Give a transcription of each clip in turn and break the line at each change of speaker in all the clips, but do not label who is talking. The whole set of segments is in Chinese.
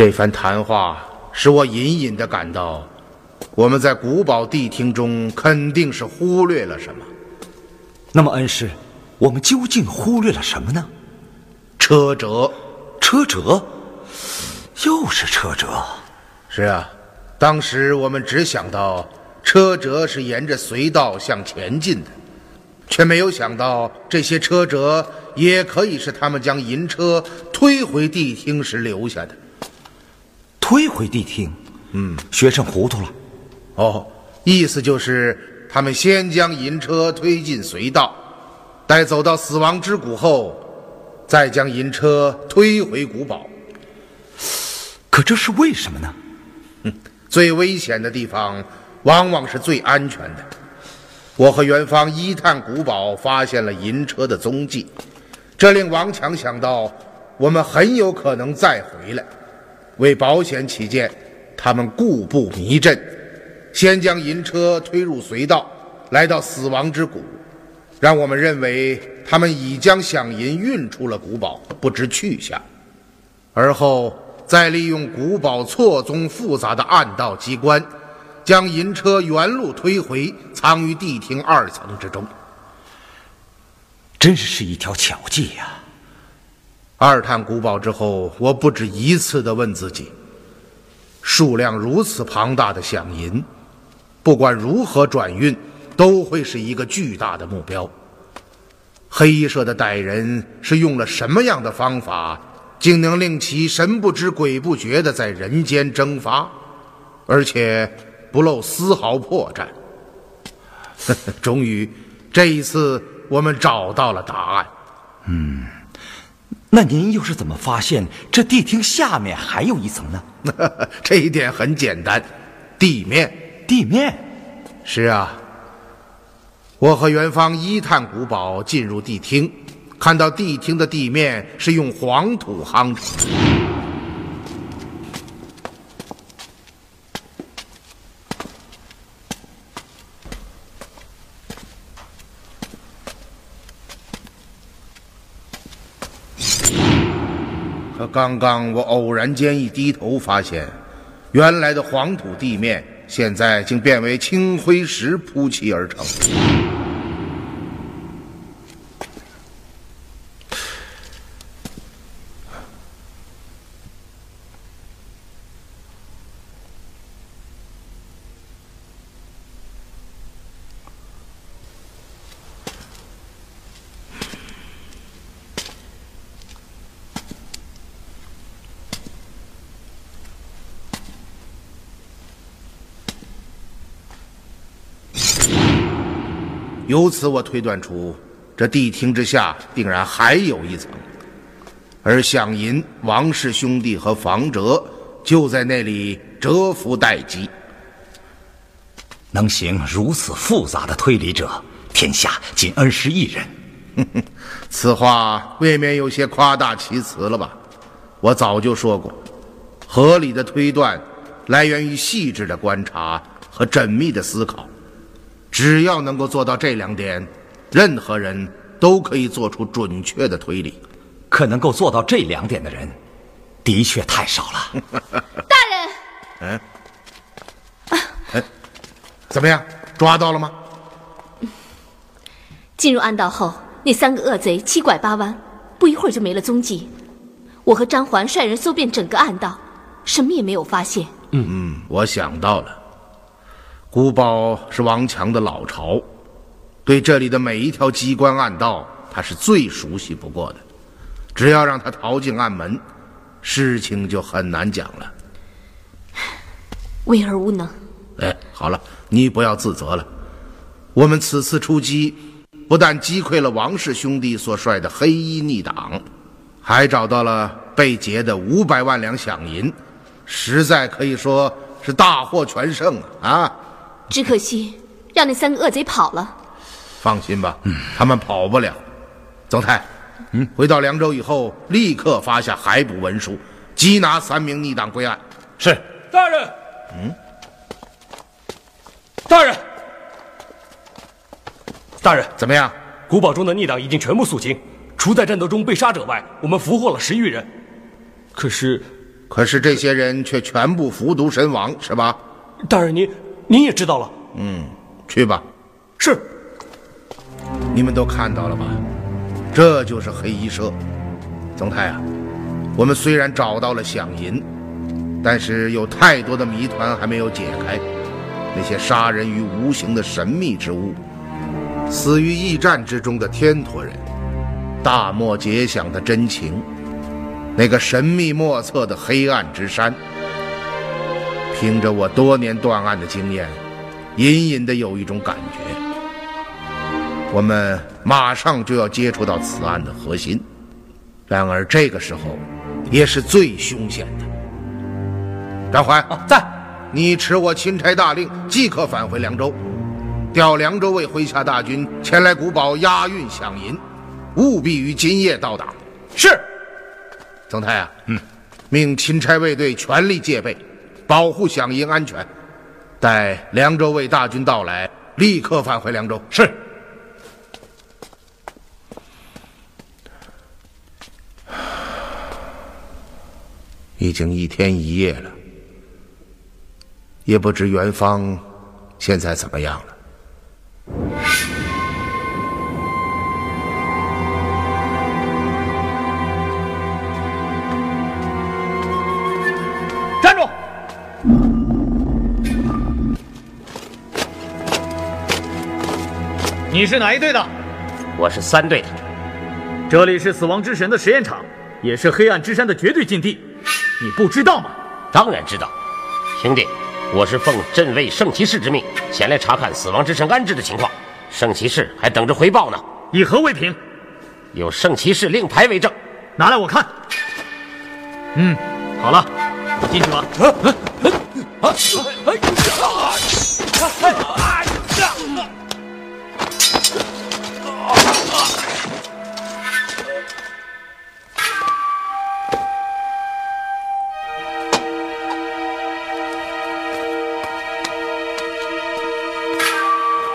这番谈话使我隐隐的感到，我们在古堡谛听中肯定是忽略了什么。
那么，恩师，我们究竟忽略了什么呢？
车辙
车辙，又是车辙。
是啊，当时我们只想到车辙是沿着隧道向前进的，却没有想到这些车辙也可以是他们将银车推回地厅时留下的。
推回谛听，嗯，学生糊涂了。
哦，意思就是他们先将银车推进隧道，待走到死亡之谷后，再将银车推回古堡。
可这是为什么呢？
最危险的地方，往往是最安全的。我和元芳一探古堡，发现了银车的踪迹，这令王强想到，我们很有可能再回来。为保险起见，他们故布迷阵，先将银车推入隧道，来到死亡之谷，让我们认为他们已将饷银运出了古堡，不知去向。而后再利用古堡错综复杂的暗道机关，将银车原路推回，藏于地厅二层之中。
真是一条巧计呀、
二探古堡之后，我不止一次地问自己：数量如此庞大的饷银，不管如何转运，都会是一个巨大的目标。黑衣社的歹人是用了什么样的方法，竟能令其神不知鬼不觉地在人间蒸发，而且不露丝毫破绽？终于，这一次我们找到了答案。
嗯那您又是怎么发现这地厅下面还有一层呢？
这一点很简单，地面。
地面。
是啊，我和元芳一探古堡，进入地厅，看到地厅的地面是用黄土夯成刚刚我偶然间一低头，发现原来的黄土地面现在竟变为青灰石铺砌而成。由此我推断出，这地厅之下定然还有一层，而响银、王氏兄弟和房哲就在那里蛰伏待机。
能行如此复杂的推理者，天下仅恩师一人。
此话未免有些夸大其词了吧？我早就说过，合理的推断来源于细致的观察和缜密的思考。只要能够做到这两点，任何人都可以做出准确的推理。
可能够做到这两点的人，的确太少了。
大人，
怎么样，抓到了吗？
进入暗道后，那三个恶贼七拐八弯，不一会儿就没了踪迹。我和张环率人搜遍整个暗道，什么也没有发现。
嗯嗯，我想到了，古堡是王强的老巢，对这里的每一条机关暗道，他是最熟悉不过的。只要让他逃进暗门，事情就很难讲了。
为而无能，
哎，好了，你不要自责了。我们此次出击，不但击溃了王氏兄弟所率的黑衣逆党，还找到了被劫的五百万两饷银，实在可以说是大获全胜啊！啊，
只可惜让那三个恶贼跑了。
放心吧，他们跑不了。曾泰，嗯，回到凉州以后，立刻发下海捕文书，缉拿三名逆党归案。
是，
大人，嗯，大人，大人，
怎么样？
古堡中的逆党已经全部肃清，除在战斗中被杀者外，我们俘获了十余人。可是，
可是这些人却全部服毒身亡，是吧？
大人您您也知道了。
嗯，去吧。
是。
你们都看到了吧？这就是黑衣社。曾泰啊，我们虽然找到了响银，但是有太多的谜团还没有解开。那些杀人于无形的神秘之物，死于驿站之中的天驼人，大漠结响的真情，那个神秘莫测的黑暗之山。凭着我多年断案的经验，隐隐的有一种感觉。我们马上就要接触到此案的核心，然而这个时候也是最凶险的。张环
在，
你持我钦差大令，即刻返回凉州，调凉州卫麾下大军前来古堡押运饷银，务必于今夜到达。
是，
曾泰啊，嗯，命钦差卫队全力戒备，保护饷银安全。待凉州卫大军到来，立刻返回凉州。
是。
已经一天一夜了，也不知元芳现在怎么样了。
你是哪一队的？
我是三队的。
这里是死亡之神的实验场，也是黑暗之山的绝对禁地，你不知道吗？
当然知道，兄弟，我是奉镇卫圣骑士之命前来查看死亡之神安置的情况，圣骑士还等着回报呢。
以何为凭？
有圣骑士令牌为证。
拿来我看。嗯，好了，进去吧。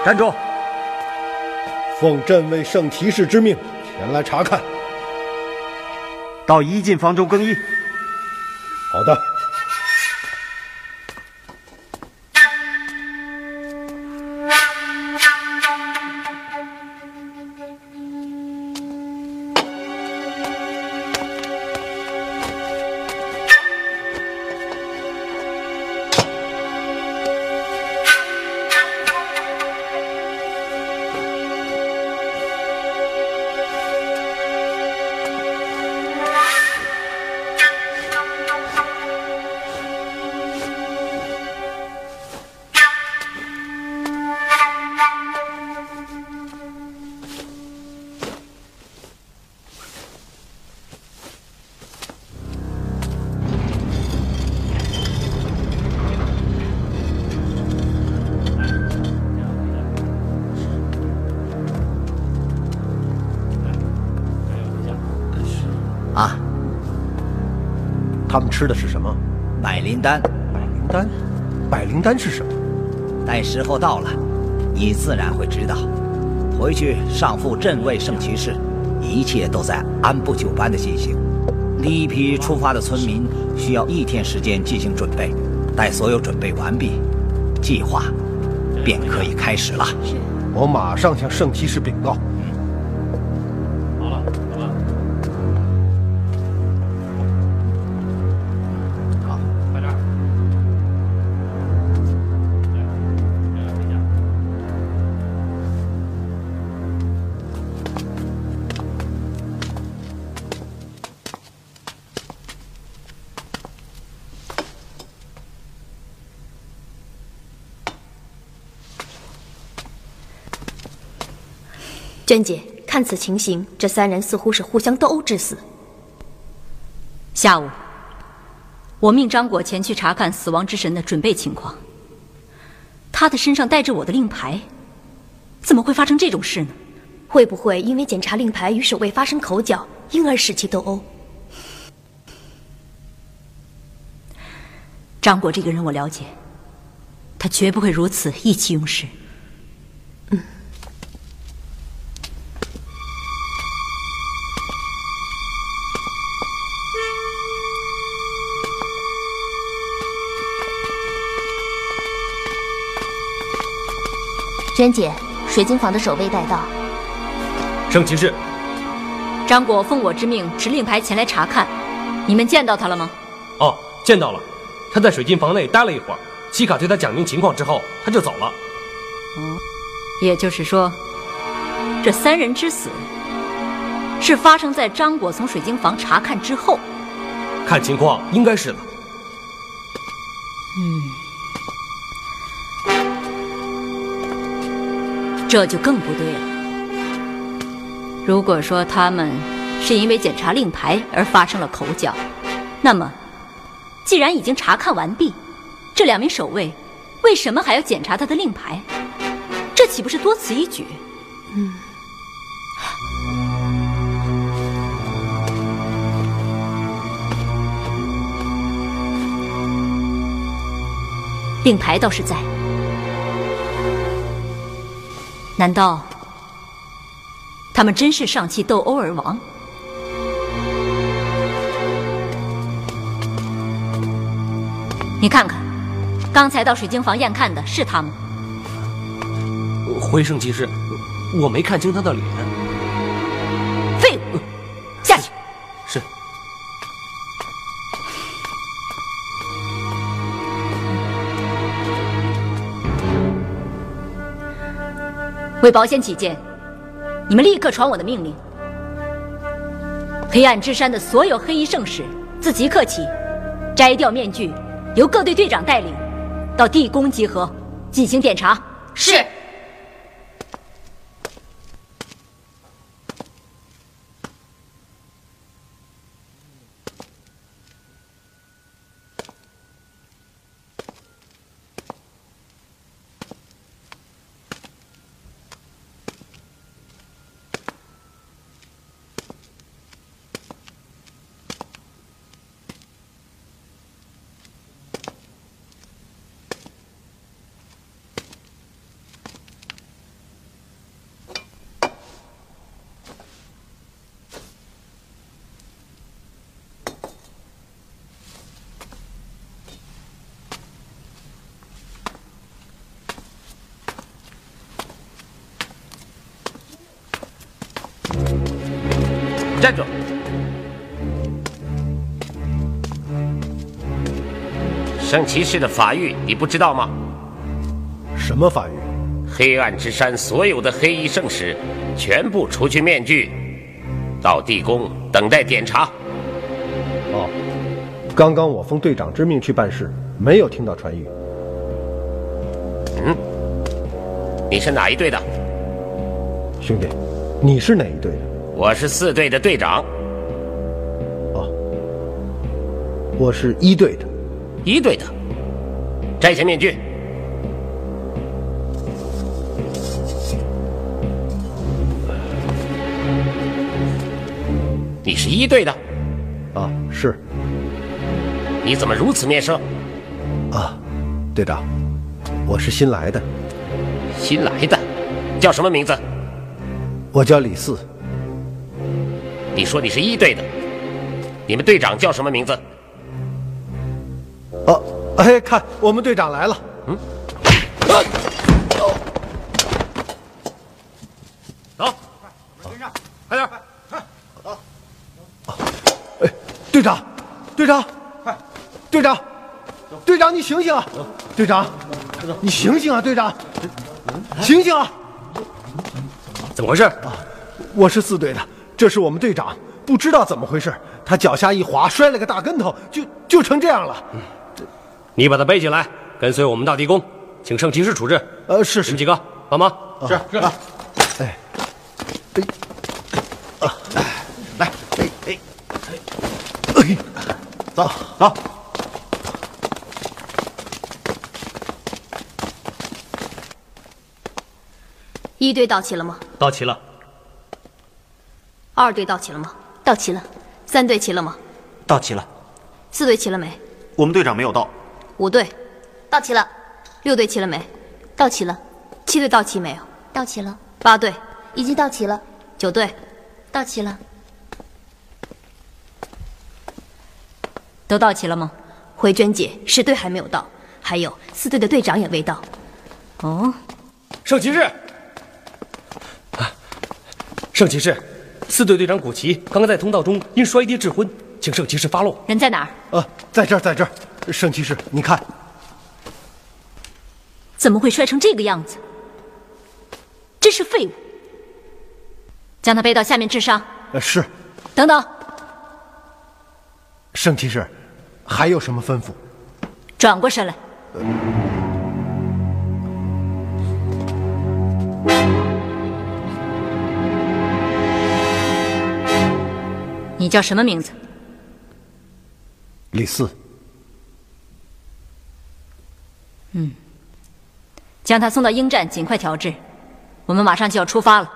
站住！
奉镇卫圣骑士之命前来查看。
到一进房中更衣。
好的。吃的是什么？
百灵丹。
百灵丹？百灵丹是什么？
待时候到了，你自然会知道。回去上复镇卫圣骑士，一切都在按部就班的进行。第一批出发的村民需要一天时间进行准备，待所有准备完毕，计划便可以开始了。
我马上向圣骑士禀告。
娟姐，看此情形，这三人似乎是互相斗殴致死。
下午，我命张果前去查看死亡之神的准备情况。他的身上带着我的令牌，怎么会发生这种事呢？
会不会因为检查令牌与守卫发生口角，因而使其斗殴？
张果这个人我了解，他绝不会如此意气用事。
娟姐，水晶坊的守卫带到。
圣骑士，
张果奉我之命持令牌前来查看，你们见到他了吗？
哦，见到了，他在水晶房内待了一会儿，西卡对他讲明情况之后，他就走了。
哦，也就是说，这三人之死是发生在张果从水晶房查看之后。
看情况应该是的。
嗯，这就更不对了。如果说他们是因为检查令牌而发生了口角，那么既然已经查看完毕，这两名守卫为什么还要检查他的令牌？这岂不是多此一举？
嗯。
令牌倒是在，难道他们真是上气斗殴而亡？你看看，刚才到水晶房验看的是他吗？
回圣骑士，我没看清他的脸。
为保险起见，你们立刻传我的命令：黑暗之山的所有黑衣圣使，自即刻起，摘掉面具，由各队队长带领，到地宫集合，进行检查。
是。
站住！圣骑士的法域你不知道吗？
什么法域？
黑暗之山所有的黑衣圣使，全部除去面具，到地宫等待检查。
哦，刚刚我奉队长之命去办事，没有听到传谕。
嗯，你是哪一队的？
兄弟，你是哪一队的？
我是四队的队长。
哦，我是一队的。
一队的，摘下面具。你是一队的，
啊，是。
你怎么如此面生？
啊，队长，我是新来的。
新来的，叫什么名字？
我叫李四。
你说你是一队的，你们队长叫什么名字？
哦，哎，看我们队长来了。嗯。
走，跟上，快点，快，
走。哎，队长，队长，快，队长，队长，你醒醒啊！队长，你醒醒啊！队长，醒醒啊！
怎么回事？
啊，我是四队的，这是我们队长，不知道怎么回事，他脚下一滑，摔了个大跟头，就就成这样了。
你把他背起来，跟随我们到地宫，请圣骑士处置。
呃，是是。
你们几个帮忙。
是是。哎，哎，啊，来，哎哎哎，走走。
一队到齐了吗？
到齐了。
二队到齐了吗？到齐了。三队齐了吗？
到齐了。
四队齐了没？
我们队长没有到。
五队到齐了。六队齐了没？到齐了。七队到齐没有？
到齐了。
八队
已经到齐了。
九队
到齐了。
都到齐了吗？
回娟姐，十队还没有到，还有四队的队长也未到。
哦，
圣骑士。圣骑士，四队队长古奇刚刚在通道中因摔跌致昏，请圣骑士发落。
人在哪儿？
呃，在这儿，在这儿。圣骑士，你看，
怎么会摔成这个样子？真是废物！将他背到下面治伤。
呃，是。
等等，
圣骑士，还有什么吩咐？
转过身来。你叫什么名字？
李四。
嗯，将他送到鹰站，尽快调治。我们马上就要出发了。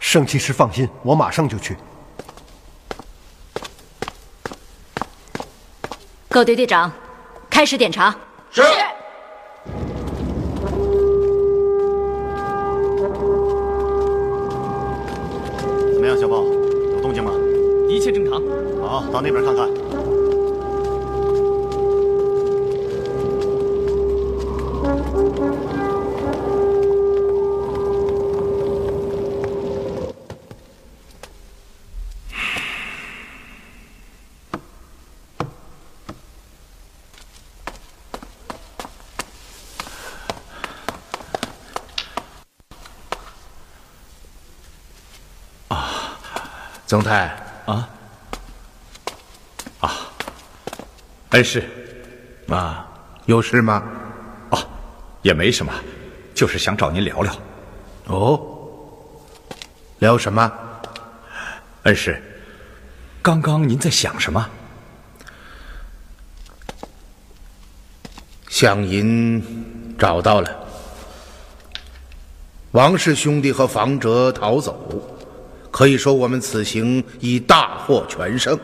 圣骑士放心，我马上就去。
各队队长，开始点查。
是。
好，到那边看看。
曾太
啊啊，恩师
啊，有事吗？
哦，也没什么，就是想找您聊聊。
哦，聊什么？
恩师，刚刚您在想什么？
响银找到了，王氏兄弟和房哲逃走。可以说，我们此行已大获全胜。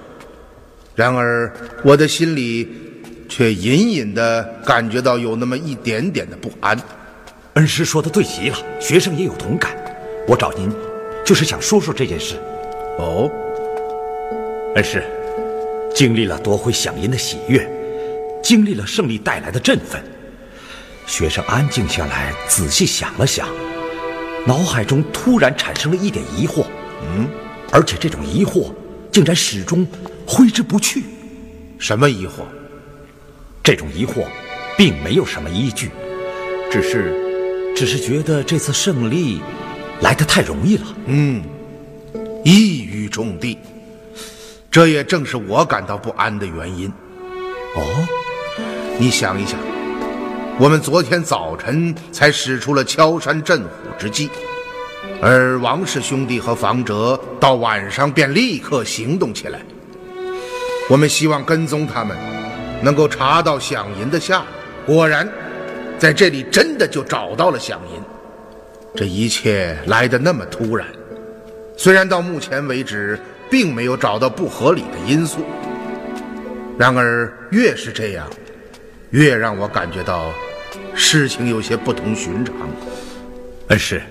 然而，我的心里却隐隐的感觉到有那么一点点的不安。
恩师说的对极了，学生也有同感。我找您，就是想说说这件事。
哦，
恩师，经历了夺回响银的喜悦，经历了胜利带来的振奋，学生安静下来，仔细想了想，脑海中突然产生了一点疑惑。嗯，而且这种疑惑竟然始终挥之不去。
什么疑惑？
这种疑惑并没有什么依据，只是，只是觉得这次胜利来得太容易了。
嗯，一语中的，这也正是我感到不安的原因。
哦，
你想一想，我们昨天早晨才使出了敲山震虎之计。而王氏兄弟和房哲到晚上便立刻行动起来。我们希望跟踪他们，能够查到响银的下落。果然，在这里真的就找到了响银。这一切来得那么突然，虽然到目前为止并没有找到不合理的因素，然而越是这样，越让我感觉到事情有些不同寻常。
恩师，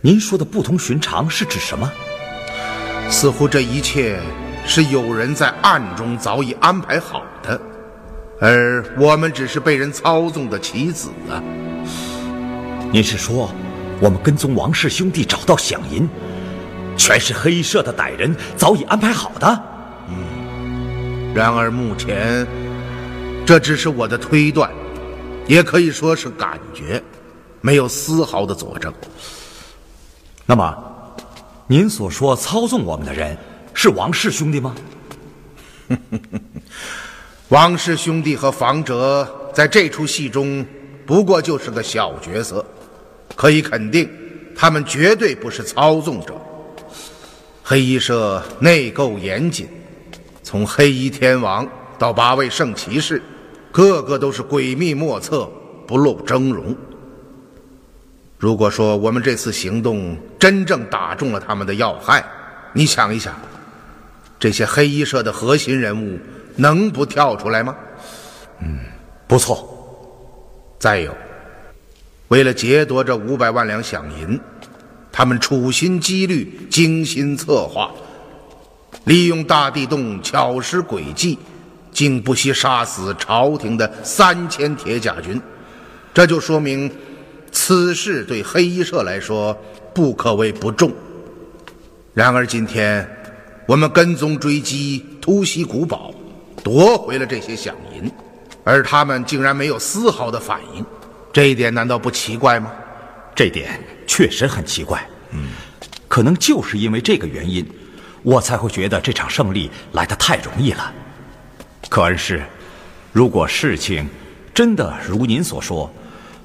您说的不同寻常是指什么？
似乎这一切是有人在暗中早已安排好的，而我们只是被人操纵的棋子啊！
您是说，我们跟踪王氏兄弟找到响银，全是黑社的歹人早已安排好的？
嗯。然而目前，这只是我的推断，也可以说是感觉，没有丝毫的佐证。
那么。您所说操纵我们的人是王氏兄弟吗？
王氏兄弟和房哲在这出戏中不过就是个小角色，可以肯定，他们绝对不是操纵者。黑衣社内构严谨，从黑衣天王到八位圣骑士，个个都是诡秘莫测，不露峥嵘。如果说我们这次行动真正打中了他们的要害，你想一想，这些黑衣社的核心人物能不跳出来吗？
嗯，不错。
再有，为了劫夺这五百万两饷银，他们处心积虑、精心策划，利用大地洞巧施诡计，竟不惜杀死朝廷的三千铁甲军，这就说明。此事对黑衣社来说不可谓不重。然而今天我们跟踪追击，突袭古堡，夺回了这些响银，而他们竟然没有丝毫的反应，这一点难道不奇怪吗？
这点确实很奇怪。嗯，可能就是因为这个原因，我才会觉得这场胜利来得太容易了。可恩师，如果事情真的如您所说，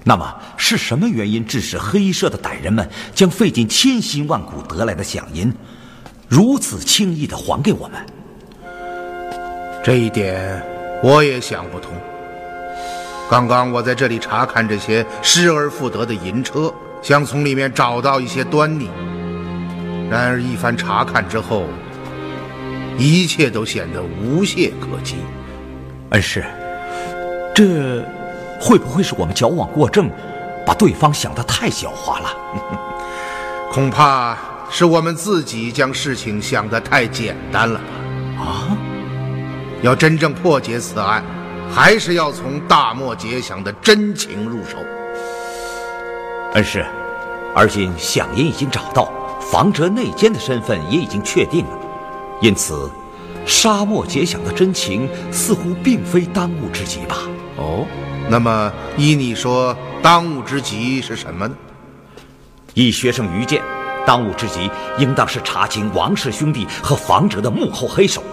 那么是什么原因致使黑衣社的歹人们将费尽千辛万苦得来的响银，如此轻易的还给我们？
这一点我也想不通。刚刚我在这里查看这些失而复得的银车，想从里面找到一些端倪。然而一番查看之后，一切都显得无懈可击。
恩师，这……会不会是我们矫枉过正，把对方想得太狡猾了？
恐怕是我们自己将事情想得太简单了吧？
啊！
要真正破解此案，还是要从大漠结响的真情入手。
恩师，而今响音已经找到，房哲内奸的身份也已经确定了，因此，沙漠结响的真情似乎并非当务之急吧？
哦。那么，依你说，当务之急是什么呢？
以学生愚见，当务之急应当是查清王氏兄弟和房哲的幕后黑手，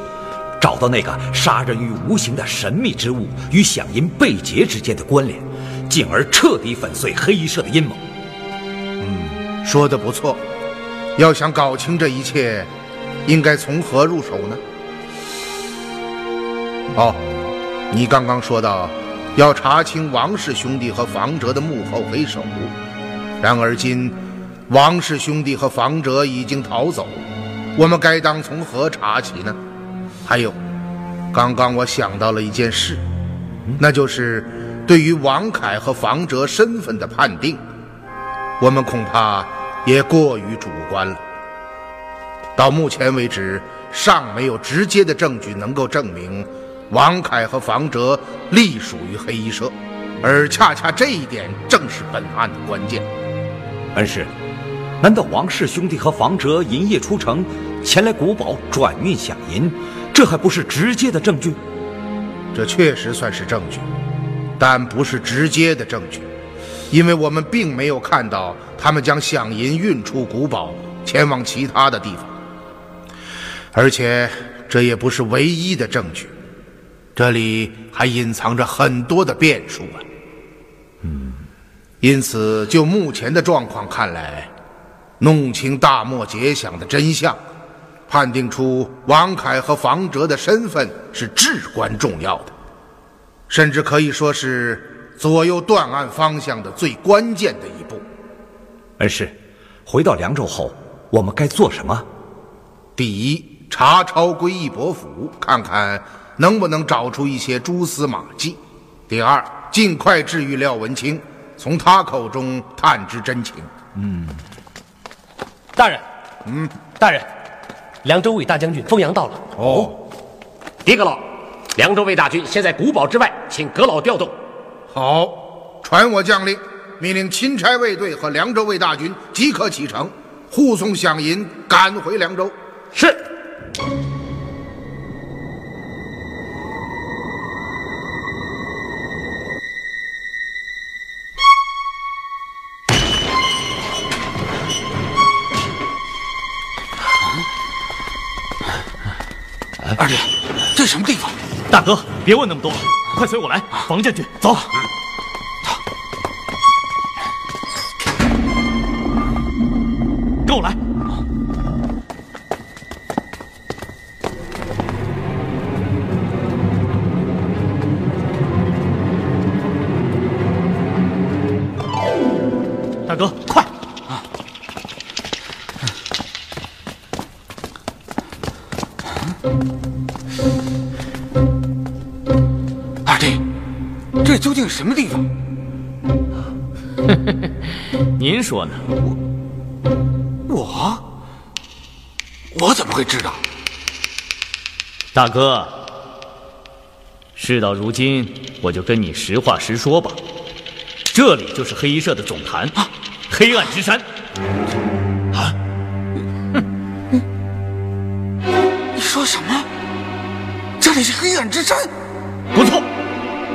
找到那个杀人于无形的神秘之物与响银被劫之间的关联，进而彻底粉碎黑衣社的阴谋。
嗯，说的不错。要想搞清这一切，应该从何入手呢？哦，你刚刚说到。要查清王氏兄弟和房哲的幕后黑手，然而今王氏兄弟和房哲已经逃走，我们该当从何查起呢？还有，刚刚我想到了一件事，那就是对于王凯和房哲身份的判定，我们恐怕也过于主观了。到目前为止，尚没有直接的证据能够证明。王凯和房哲隶属于黑衣社，而恰恰这一点正是本案的关键。
恩师，难道王氏兄弟和房哲银夜出城，前来古堡转运饷银，这还不是直接的证据？
这确实算是证据，但不是直接的证据，因为我们并没有看到他们将饷银运出古堡，前往其他的地方。而且，这也不是唯一的证据。这里还隐藏着很多的变数啊！
嗯，
因此就目前的状况看来，弄清大漠结响的真相，判定出王凯和房哲的身份是至关重要的，甚至可以说是左右断案方向的最关键的一步。
恩师，回到凉州后，我们该做什么？
第一，查抄归义伯府，看看能不能找出一些蛛丝马迹；第二，尽快治愈廖文清，从他口中探知真情。
嗯，
大人，
嗯，
大人，凉州卫大将军封阳到了。
哦，
狄阁老，凉州卫大军现在古堡之外，请阁老调动。
好，传我将令，命令钦差卫队和凉州卫大军即刻启程，护送饷银赶回凉州。
是。
别问那么多了，快随我来。房将军，走。
什么地方？
您说呢？
我，我怎么会知道？
大哥，事到如今，我就跟你实话实说吧。这里就是黑衣社的总坛，黑暗之山。
啊！你说什么？这里是黑暗之山？
不错，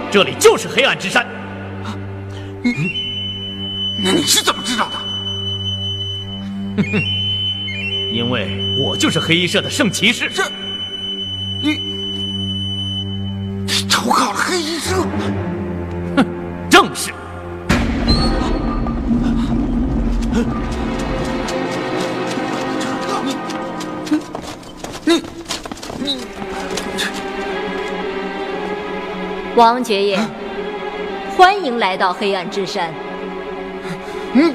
这里就是黑暗之山。
那你是怎么知道的？
哼哼因为我就是黑衣社的圣骑士。
这，你，你投靠了黑衣社？
哼，正是。
王爵爷，欢迎来到黑暗之山。
嗯。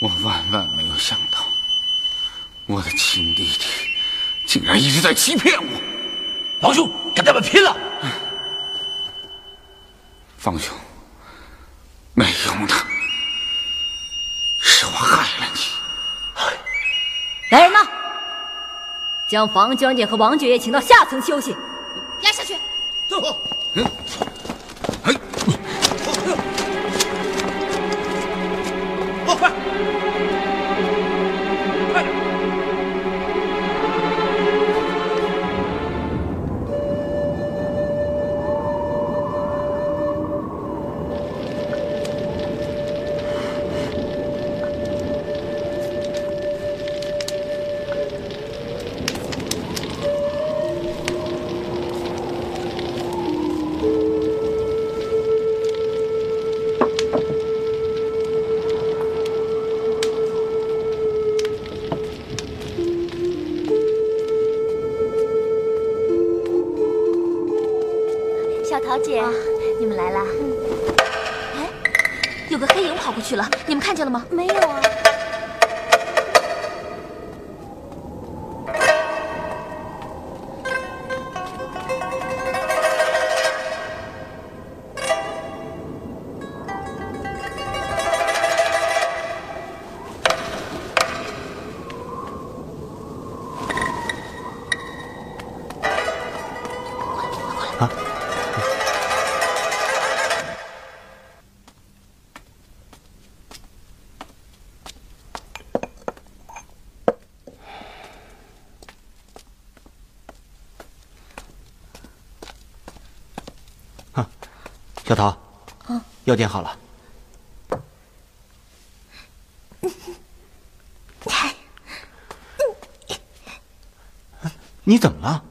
我万万没有想到，我的亲弟弟竟然一直在欺骗我。
王兄，跟他们拼了！
将房将军和王爵爷请到下层休息。
押下去。
走。嗯。
看见了吗？没有啊。
药煎好了。你怎么了？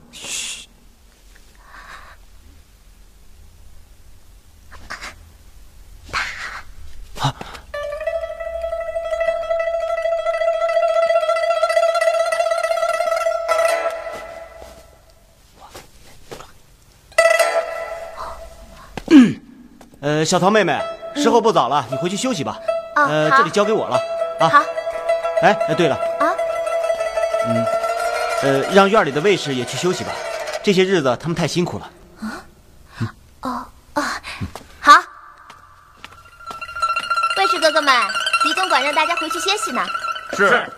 呃，小桃妹妹，时候不早了，你回去休息吧。
哦
呃，这里交给我了。啊。
好。
哎哎，对了，
啊，
嗯，呃，让院里的卫士也去休息吧。这些日子他们太辛苦了。
哦哦，好。卫士哥哥们，李总管让大家回去歇息呢。
是。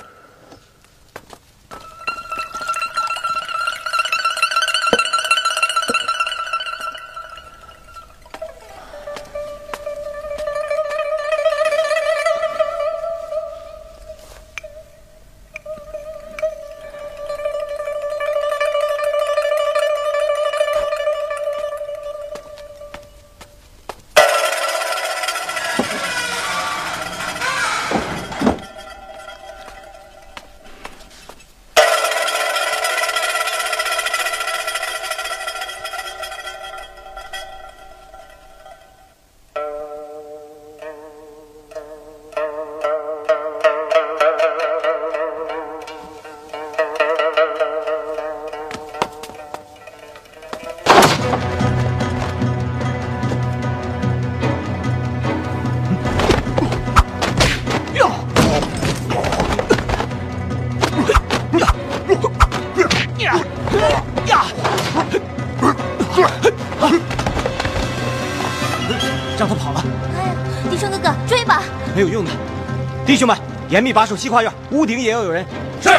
严密把守西跨院，屋顶也要有人。
是。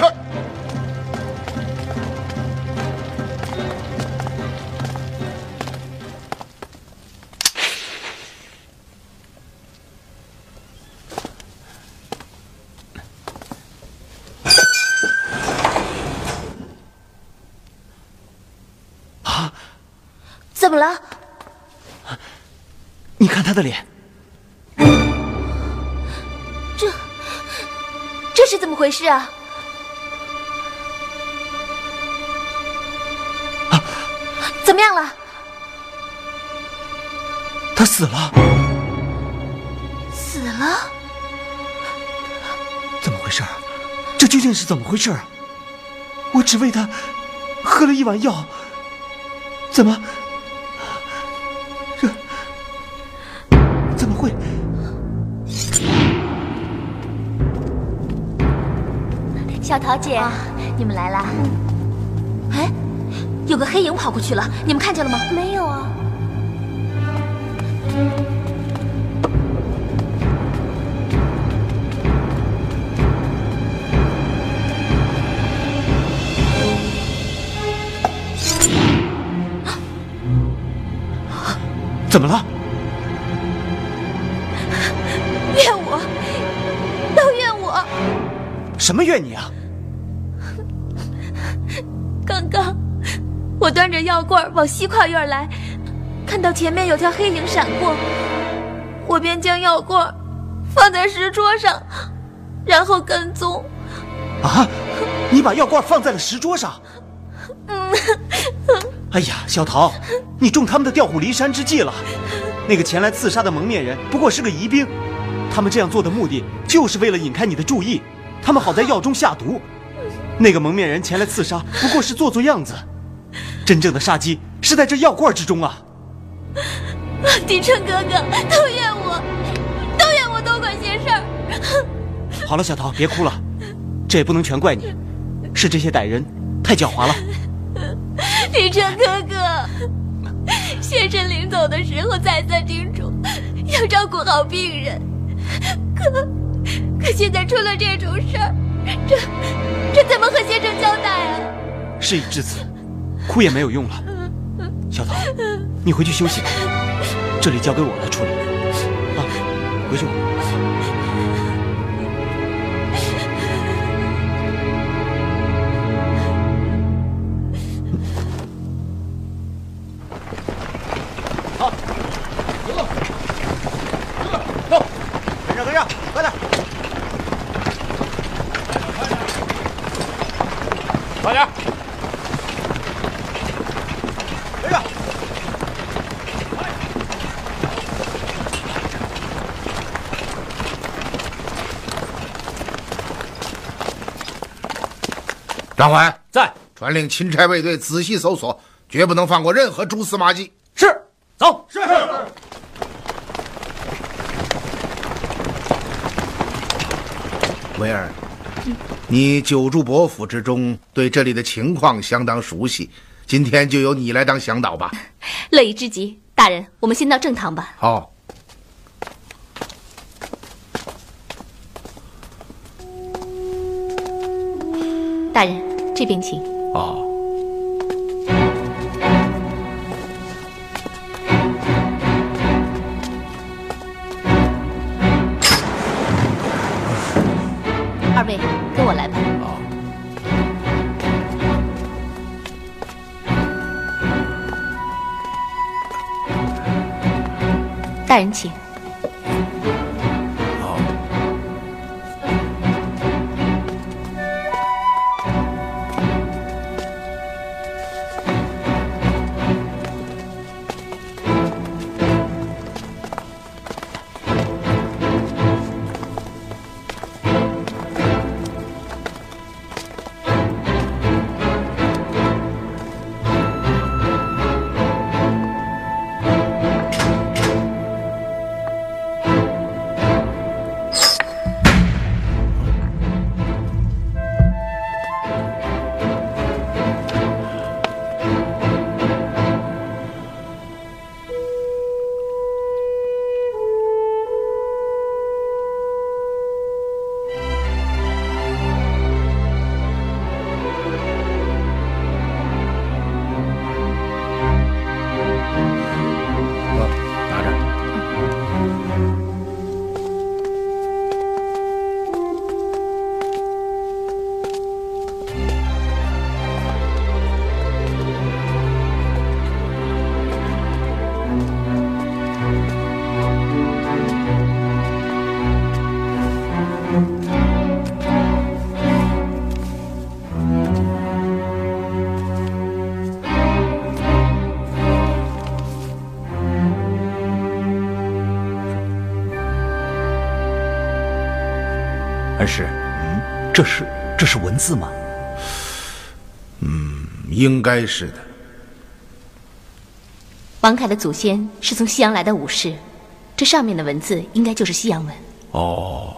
啊怎么了？
你看他的脸，
是怎么回事啊？
我只为他喝了一碗药，怎么？这怎么会？
小桃姐，你们来啦！哎，有个黑影跑过去了，你们看见了吗？没有啊。
怎么了？
怨我，都怨我！
什么怨你啊？
刚刚我端着药罐往西跨院来，看到前面有条黑影闪过，我便将药罐放在石桌上，然后跟踪。
啊！你把药罐放在了石桌上？
嗯，
哎呀，小桃，你中他们的调虎离山之计了。那个前来刺杀的蒙面人不过是个疑兵，他们这样做的目的就是为了引开你的注意，他们好在药中下毒。那个蒙面人前来刺杀不过是做做样子，真正的杀机是在这药罐之中啊！
迪春哥哥，都怨我，都怨我多管闲事儿。
好了，小桃，别哭了，这也不能全怪你，是这些歹人太狡猾了。
狄春哥哥，先生临走的时候再三叮嘱，要照顾好病人，可可现在出了这种事儿，这这怎么和先生交代啊？
事已至此，哭也没有用了。小桃，你回去休息吧，这里交给我来处理。啊，回去吧。
张怀
在。
传令钦差卫队仔细搜索绝不能放过任何蛛丝马迹。
是。走。
是。维尔你久住伯府之中对这里的情况相当熟悉。今天就由你来当向导吧。
乐意之极大人我们先到正堂吧。
好。
大人这边请。
哦。
二位，跟我来吧。大人请。
恩师，这是这是文字吗？
嗯，应该是的。
王凯的祖先是从西洋来的武士，这上面的文字应该就是西洋文。
哦，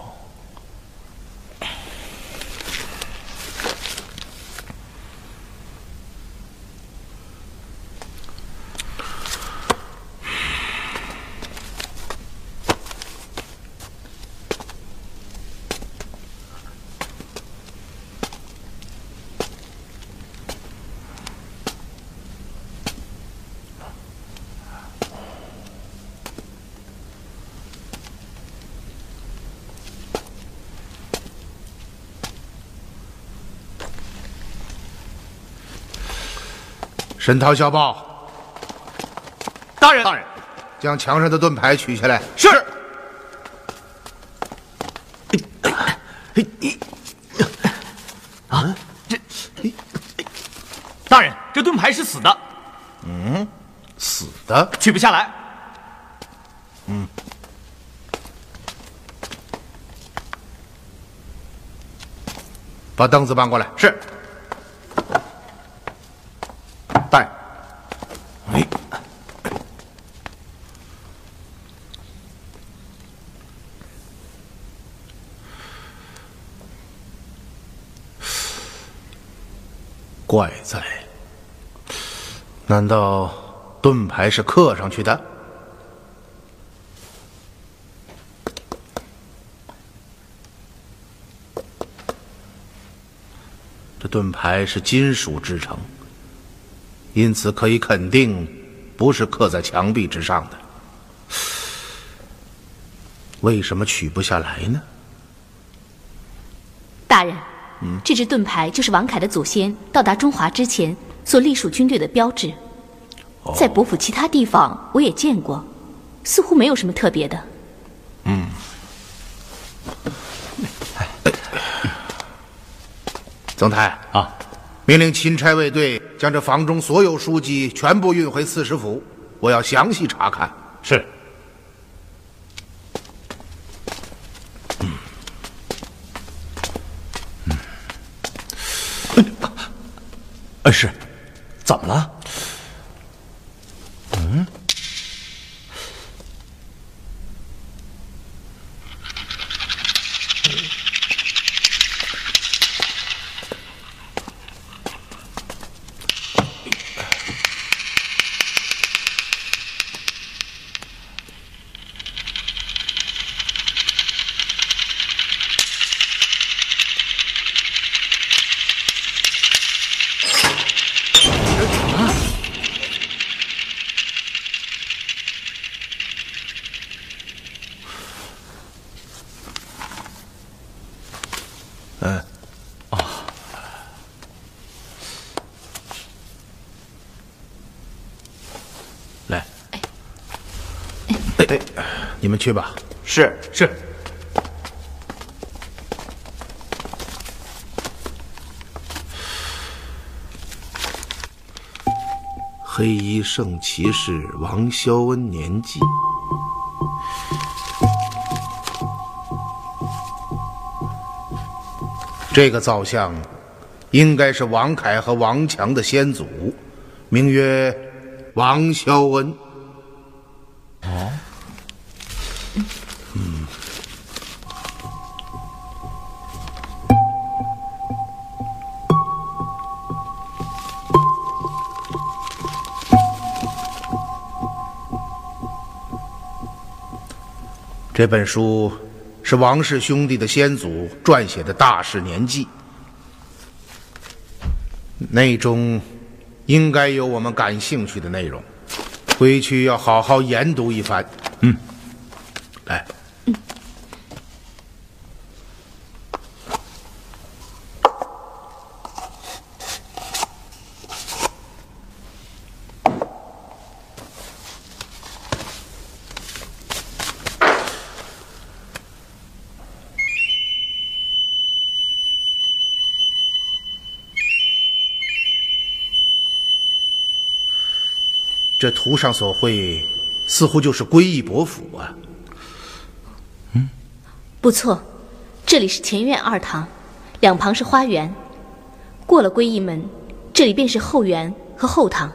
申涛小报，
大人，大人，
将墙上的盾牌取下来。
是。啊，这，大人，这盾牌是死的，
嗯，死的，
取不下来。
嗯，把凳子搬过来。
是。
带。哎，怪哉，难道盾牌是刻上去的？这盾牌是金属制成，因此可以肯定不是刻在墙壁之上的。为什么取不下来呢？
大人，这支盾牌就是王凯的祖先到达中华之前所隶属军队的标志。在伯府其他地方我也见过，似乎没有什么特别的。
嗯。总台
啊，
命令钦差卫队将这房中所有书籍全部运回刺史府，我要详细查看。
是。恩师，怎么了？
嗯，哎，你们去吧。
是
是。
黑衣圣骑士王肖恩年纪。这个造像，应该是王凯和王强的先祖，名曰王肖恩。
哦，
这本书是王氏兄弟的先祖撰写的大事年记，内中应该有我们感兴趣的内容，回去要好好研读一番。
嗯，
来，这图上所绘，似乎就是归义伯府啊。
嗯不错，这里是前院二堂，两旁是花园。过了归义门，这里便是后园和后堂。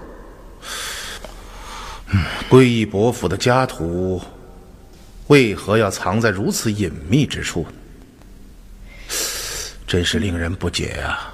嗯归义伯府的家图，为何要藏在如此隐秘之处呢？真是令人不解啊！